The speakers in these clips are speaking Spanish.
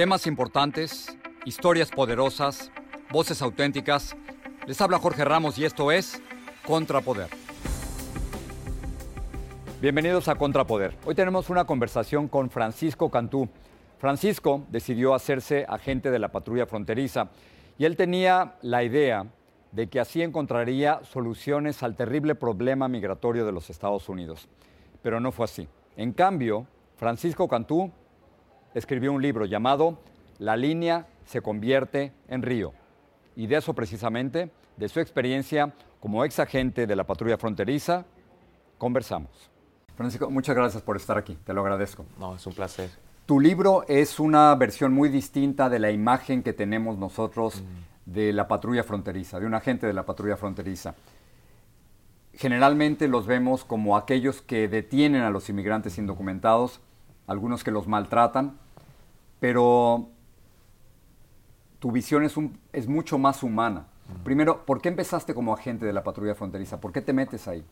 Temas importantes, historias poderosas, voces auténticas. Les habla Jorge Ramos y esto es Contrapoder. Bienvenidos a Contrapoder. Hoy tenemos una conversación con Francisco Cantú. Francisco decidió hacerse agente de la patrulla fronteriza y él tenía la idea de que así encontraría soluciones al terrible problema migratorio de los Estados Unidos. Pero no fue así. En cambio, Francisco Cantú escribió un libro llamado La línea se convierte en río. Y de eso precisamente, de su experiencia como ex agente de la patrulla fronteriza, conversamos. Francisco, muchas gracias por estar aquí, te lo agradezco. No, es un placer. Tu libro es una versión muy distinta de la imagen que tenemos nosotros mm. de la patrulla fronteriza, de un agente de la patrulla fronteriza. Generalmente los vemos como aquellos que detienen a los inmigrantes indocumentados, algunos que los maltratan, pero tu visión es, un, es mucho más humana. Primero, ¿por qué empezaste como agente de la patrulla fronteriza? ¿Por qué te metes ahí?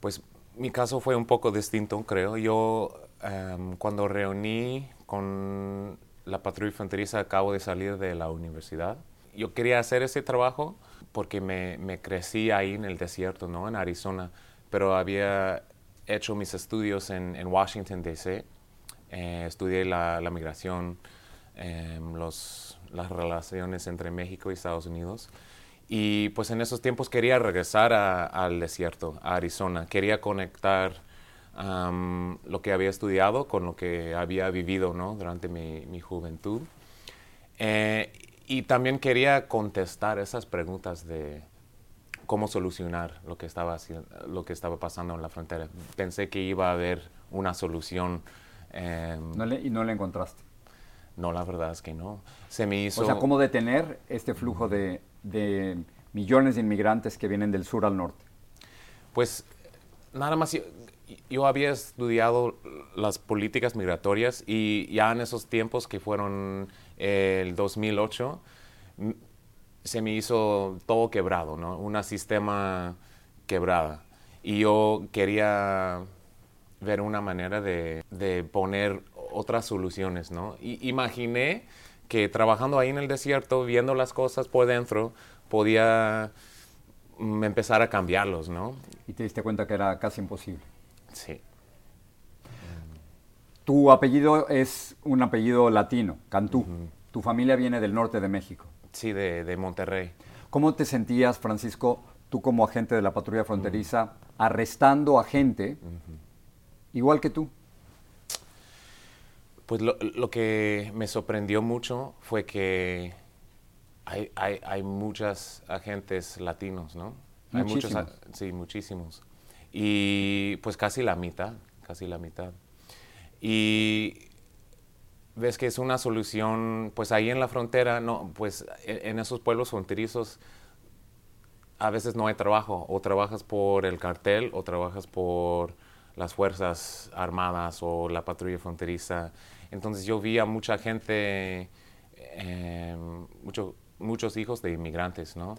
Pues mi caso fue un poco distinto, creo. Yo em, cuando reuní con la patrulla fronteriza acabo de salir de la universidad. Yo quería hacer ese trabajo porque me, me crecí ahí en el desierto, ¿no? En Arizona, pero había hecho mis estudios en, en Washington, D.C. Eh, estudié la, la migración, em, los, las relaciones entre México y Estados Unidos. Y pues en esos tiempos quería regresar al desierto, a Arizona. Quería conectar lo que había estudiado con lo que había vivido ¿no? durante mi, mi juventud. Eh, y también quería contestar esas preguntas de, cómo solucionar lo que estaba lo que estaba pasando en la frontera. Pensé que iba a haber una solución. Em, ¿Y no la encontraste? No, la verdad es que no. Se me hizo... O sea, ¿cómo detener este flujo de, millones de inmigrantes que vienen del sur al norte? Pues nada más, yo, había estudiado las políticas migratorias y ya en esos tiempos que fueron el 2008, se me hizo todo quebrado, ¿no? Un sistema quebrada. Y yo quería ver una manera de, poner otras soluciones, ¿no? Y imaginé que trabajando ahí en el desierto, viendo las cosas por dentro, podía mm, empezar a cambiarlos, ¿no? Y te diste cuenta que era casi imposible. Sí. Tu apellido es un apellido latino, Cantú. Tu familia viene del norte de México. Sí, de, Monterrey. ¿Cómo te sentías, Francisco, tú como agente de la patrulla fronteriza, arrestando a gente igual que tú? Pues lo, que me sorprendió mucho fue que hay, hay, muchos agentes latinos, ¿no? Hay muchos, sí, muchísimos. Y pues casi la mitad, casi la mitad. Y ves que es una solución, pues ahí en la frontera, no, pues en, esos pueblos fronterizos a veces no hay trabajo, o trabajas por el cartel o trabajas por las fuerzas armadas o la patrulla fronteriza. Entonces yo vi a mucha gente, em, muchos hijos de inmigrantes, ¿no?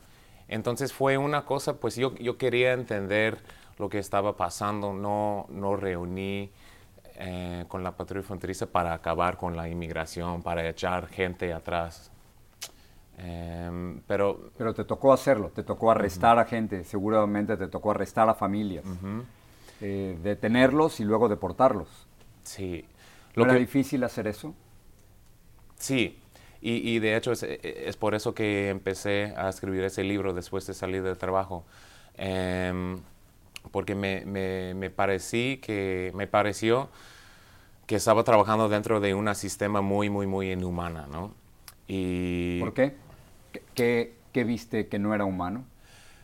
Entonces fue una cosa, pues yo, yo quería entender lo que estaba pasando, no, no reuní eh, con la patrulla fronteriza para acabar con la inmigración, para echar gente atrás. Em, pero, pero te tocó hacerlo, te tocó arrestar a gente, seguramente te tocó arrestar a familias, eh, detenerlos y luego deportarlos. Sí. Lo ¿Era difícil hacer eso? Sí, y, de hecho es, por eso que empecé a escribir ese libro después de salir del trabajo. Em, porque me, me, me, parecí que, me pareció que estaba trabajando dentro de un sistema muy, muy, muy inhumana, ¿no? Y, ¿Por qué? ¿Qué, ¿Qué viste que no era humano?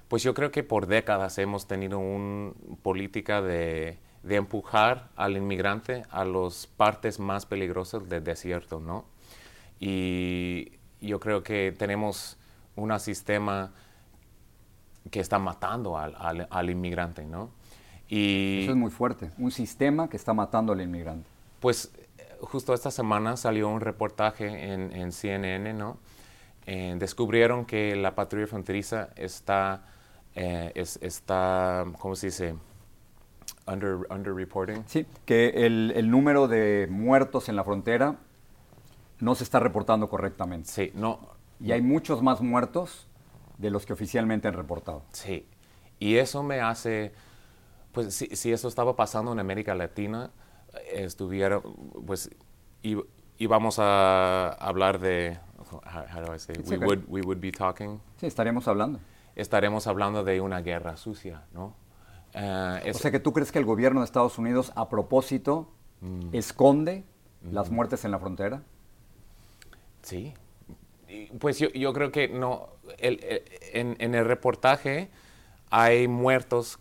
Pues yo creo que por décadas hemos tenido una política de, de empujar al inmigrante a las partes más peligrosas del desierto, ¿no? Y yo creo que tenemos un sistema que está matando al, al, inmigrante, ¿no? Y, Eso es muy fuerte, un sistema que está matando al inmigrante. Pues justo esta semana salió un reportaje en, en CNN, ¿no? Eh, descubrieron que la patrulla fronteriza está, eh, está ¿cómo se dice? Under, under reporting. Sí, que el, el, número de muertos en la frontera no se está reportando correctamente. Sí, no. Y hay muchos más muertos de los que oficialmente han reportado. Sí, y eso me hace, pues si, si eso estaba pasando en América Latina, estuviera, pues íbamos a hablar de, how, do I say, we, would, we would be talking. Sí, estaríamos hablando. Estaremos hablando de una guerra sucia, ¿no? Uh, o sea que tú crees que el gobierno de Estados Unidos a propósito mm. esconde las muertes en la frontera? Sí, pues yo, yo creo que no, el, en, en, el reportaje hay muertos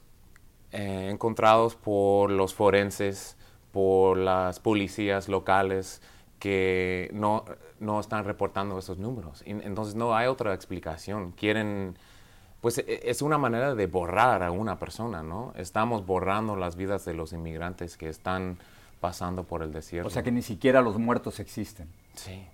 eh, encontrados por los forenses, por las policías locales que no, no están reportando esos números. entonces no hay otra explicación. Quieren, pues e, es una manera de borrar a una persona, ¿no? Estamos borrando las vidas de los inmigrantes que están pasando por el desierto. O sea que ni siquiera los muertos existen. Sí.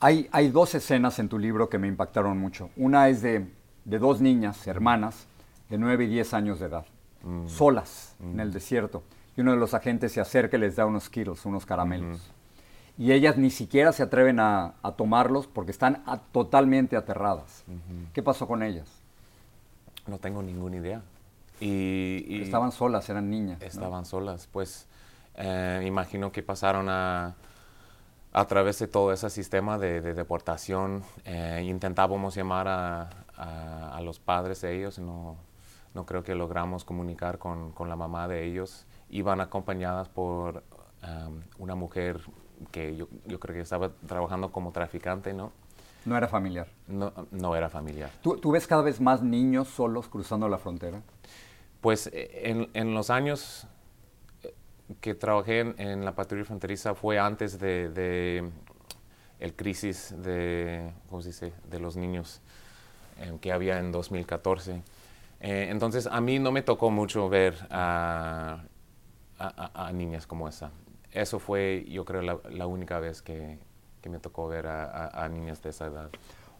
Hay, hay dos escenas en tu libro que me impactaron mucho. Una es de, de dos niñas, hermanas, de 9 y 10 años de edad, mm. solas en mm. el desierto. Y uno de los agentes se acerca y les da unos kilos, unos caramelos. Y ellas ni siquiera se atreven a, a tomarlos porque están totalmente aterradas. ¿Qué pasó con ellas? No tengo ninguna idea. Y, estaban solas, eran niñas. Estaban solas, pues eh, imagino que pasaron a a través de todo ese sistema de, deportación, eh, intentábamos llamar a, los padres de ellos, no, no creo que logramos comunicar con, la mamá de ellos. Iban acompañadas por um, una mujer que yo, creo que estaba trabajando como traficante, ¿no? No era familiar. No, no era familiar. ¿Tú, ¿Tú, ves cada vez más niños solos cruzando la frontera? Pues eh, en, en los años que trabajé en, la patrulla fronteriza fue antes de, el crisis de, ¿cómo se dice? de los niños eh, que había en 2014. Eh, entonces a mí no me tocó mucho ver a, niñas como esa. Eso fue, yo creo, la, única vez que, me tocó ver a, niñas de esa edad.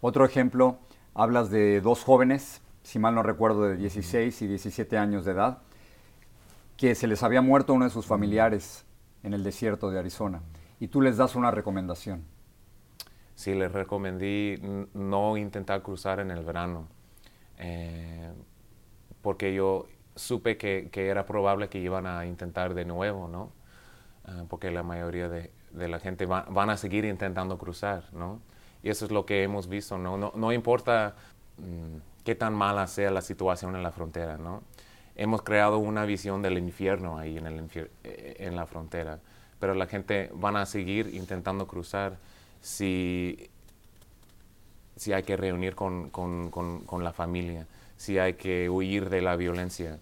Otro ejemplo, hablas de dos jóvenes, si mal no recuerdo, de 16 y 17 años de edad, que se les había muerto uno de sus familiares en el desierto de Arizona y tú les das una recomendación. Sí, les recomendé no intentar cruzar en el verano, eh, porque yo supe que, era probable que iban a intentar de nuevo, ¿no? Ah, porque la mayoría de, la gente van a seguir intentando cruzar, ¿no? Y eso es lo que hemos visto, ¿no? No, importa mm, qué tan mala sea la situación en la frontera, ¿no? Hemos creado una visión del infierno ahí en, el eh, en la frontera, pero la gente van a seguir intentando cruzar si, si hay que reunir con, con, con, la familia, si hay que huir de la violencia.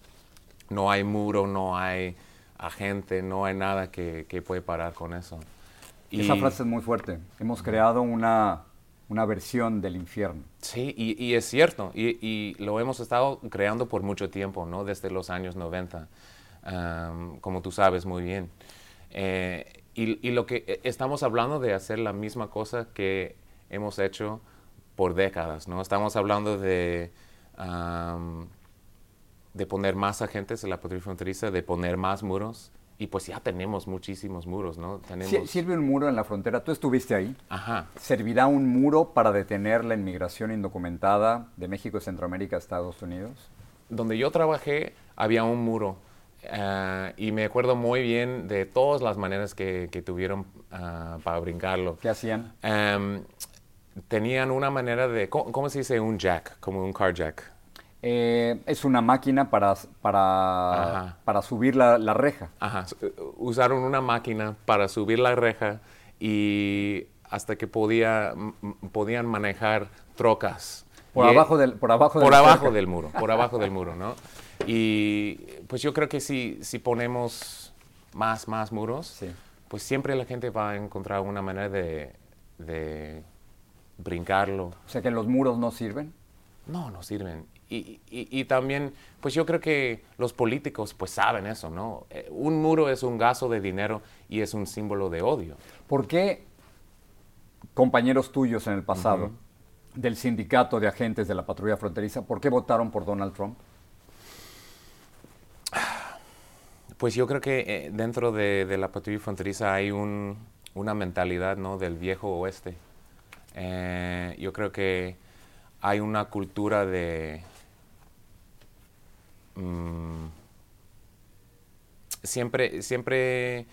No hay muro, no hay agente, no hay nada que, que puede parar con eso. Esa frase es muy fuerte. Hemos creado una una versión del infierno. Sí, y, es cierto, y, lo hemos estado creando por mucho tiempo, ¿no? Desde los años 90, como tú sabes muy bien. Eh, y, lo que e, estamos hablando de hacer la misma cosa que hemos hecho por décadas, ¿no? Estamos hablando de de poner más agentes en la patrulla fronteriza, de poner más muros. Y pues ya tenemos muchísimos muros, ¿no? Tenemos... Sirve un muro en la frontera. Tú estuviste ahí. Ajá. ¿Servirá un muro para detener la inmigración indocumentada de México Centroamérica a Estados Unidos? Donde yo trabajé había un muro ah, y me acuerdo muy bien de todas las maneras que, que tuvieron ah, para brincarlo. ¿Qué hacían? Em, tenían una manera de, ¿cómo, cómo se dice un jack? Como un car jack. Eh, es una máquina para, para, para subir la, la reja. Ajá, s- usaron una máquina para subir la reja y hasta que podía, podían manejar trocas. Por Y- abajo del, por abajo por del abajo del muro, por abajo del muro, ¿no? Y pues yo creo que si, si ponemos más, más muros, Sí. pues siempre la gente va a encontrar una manera de, de brincarlo. O sea que los muros no sirven. No, no sirven. Y, y- y también, pues yo creo que los políticos pues saben eso, ¿no? Eh, Un muro es un gasto de dinero y es un símbolo de odio. ¿Por qué compañeros tuyos en el pasado del sindicato de agentes de la patrulla fronteriza, por qué votaron por Donald Trump? Pues yo creo que eh, dentro de, de la patrulla fronteriza hay un- una mentalidad ¿no? del viejo oeste. Eh, yo creo que hay una cultura de... mm, siempre, siempre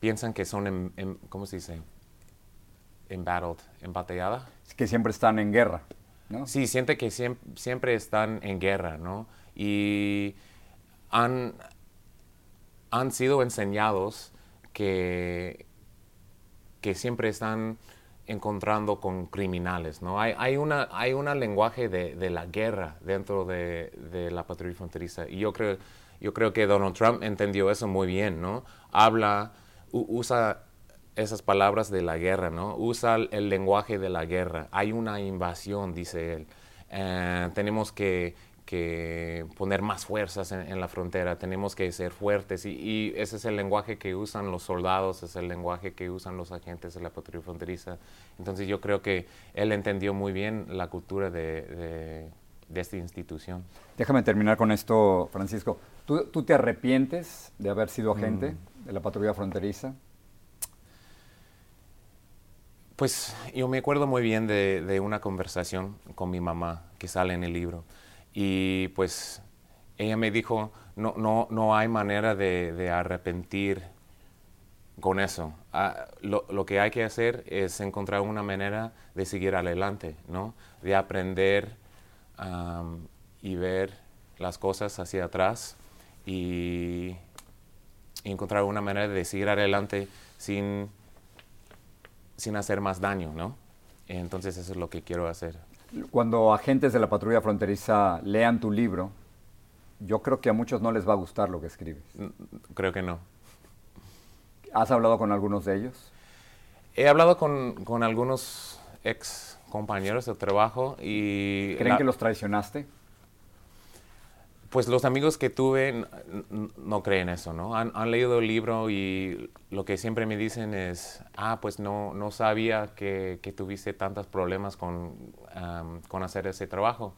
piensan que son, en, en- ¿cómo se dice? Embattled, embatallada. Es que siempre están en guerra, ¿no? Sí, siente que siem- siempre están en guerra, ¿no? Y han, han sido enseñados que, que siempre están encontrando con criminales, ¿no? Hay, hay un lenguaje de, de la guerra dentro de, de la patrulla fronteriza y yo creo yo creo que Donald Trump entendió eso muy bien, ¿no? Habla, usa esas palabras de la guerra, ¿no? Usa el, el lenguaje de la guerra. Hay una invasión, dice él. Eh, tenemos que, que poner más fuerzas en, en la frontera, tenemos que ser fuertes y, y ese es el lenguaje que usan los soldados, es el lenguaje que usan los agentes de la patrulla fronteriza. Entonces yo creo que él entendió muy bien la cultura de, de- de esta institución. Déjame terminar con esto, Francisco. ¿Tú, tú te arrepientes de haber sido agente de la patrulla fronteriza? Pues yo me acuerdo muy bien de, de una conversación con mi mamá que sale en el libro. Y pues ella me dijo, no, no, no hay manera de, arrepentir con eso. Ah, lo, lo que hay que hacer es encontrar una manera de seguir adelante, ¿no? De aprender y ver las cosas hacia atrás y, y encontrar una manera de seguir adelante sin sin hacer más daño, ¿no? Entonces eso es lo que quiero hacer. Cuando agentes de la patrulla fronteriza lean tu libro, yo creo que a muchos no les va a gustar lo que escribes. N- Creo que no. ¿Has hablado con algunos de ellos? He hablado con, con algunos ex compañeros de trabajo y... ¿Creen la- que los traicionaste? Pues los amigos que tuve no creen eso, ¿no? Han, leído el libro y lo que siempre me dicen es, ah, pues no, no sabía que, que tuviste tantos problemas con, con hacer ese trabajo.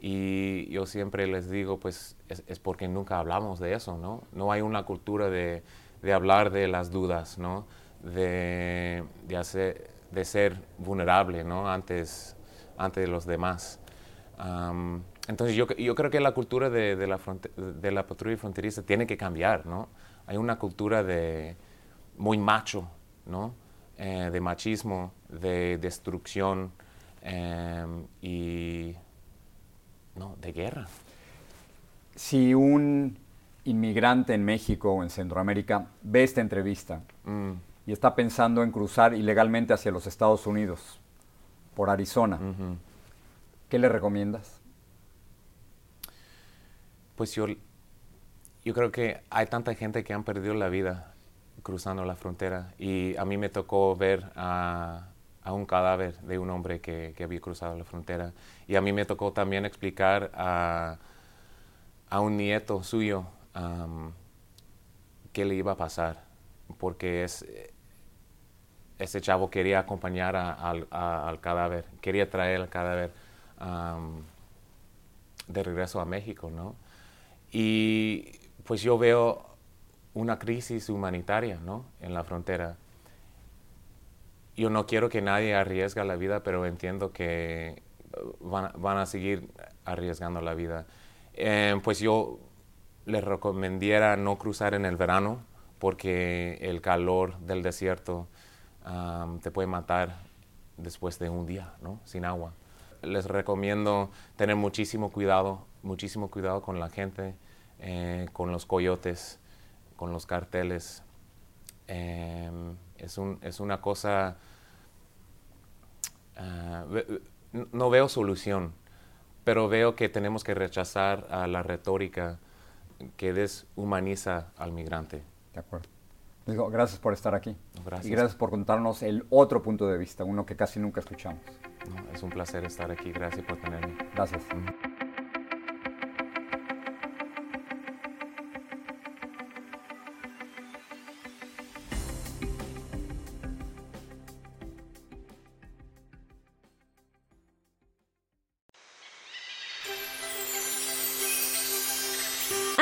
Y yo siempre les digo, pues es, porque nunca hablamos de eso, ¿no? No hay una cultura de, de hablar de las dudas, ¿no? De, de, ser vulnerable, ¿no? Antes, de los demás. Entonces yo, yo creo que la cultura de, de la, de la patrulla fronteriza tiene que cambiar, ¿no? Hay una cultura de muy macho, ¿no? Eh, de machismo, de destrucción em, y no, de guerra. Si un inmigrante en México o en Centroamérica ve esta entrevista Mm, y está pensando en cruzar ilegalmente hacia los Estados Unidos por Arizona. ¿qué le recomiendas? Pues yo, yo creo que hay tanta gente que han perdido la vida cruzando la frontera y a mí me tocó ver a, a un cadáver de un hombre que, que había cruzado la frontera y a mí me tocó también explicar a, a un nieto suyo qué le iba a pasar porque es, ese chavo quería acompañar a- al, cadáver, quería traer el cadáver de regreso a México, ¿no? Y pues yo veo una crisis humanitaria ¿no? en la frontera. Yo no quiero que nadie arriesgue la vida, pero entiendo que van, a seguir arriesgando la vida. Eh, pues yo les recomendaría no cruzar en el verano porque el calor del desierto te puede matar después de un día, ¿no? Sin agua. Les recomiendo tener muchísimo cuidado, muchísimo cuidado con la gente, eh, con los coyotes, con los carteles. Em, es, un, es, una cosa... Ah, no veo solución, pero veo que tenemos que rechazar a la retórica que deshumaniza al migrante. De acuerdo. Digo, gracias por estar aquí. Gracias. Y gracias por contarnos el otro punto de vista, uno que casi nunca escuchamos. es un placer estar aquí. Gracias por tenerme. Gracias.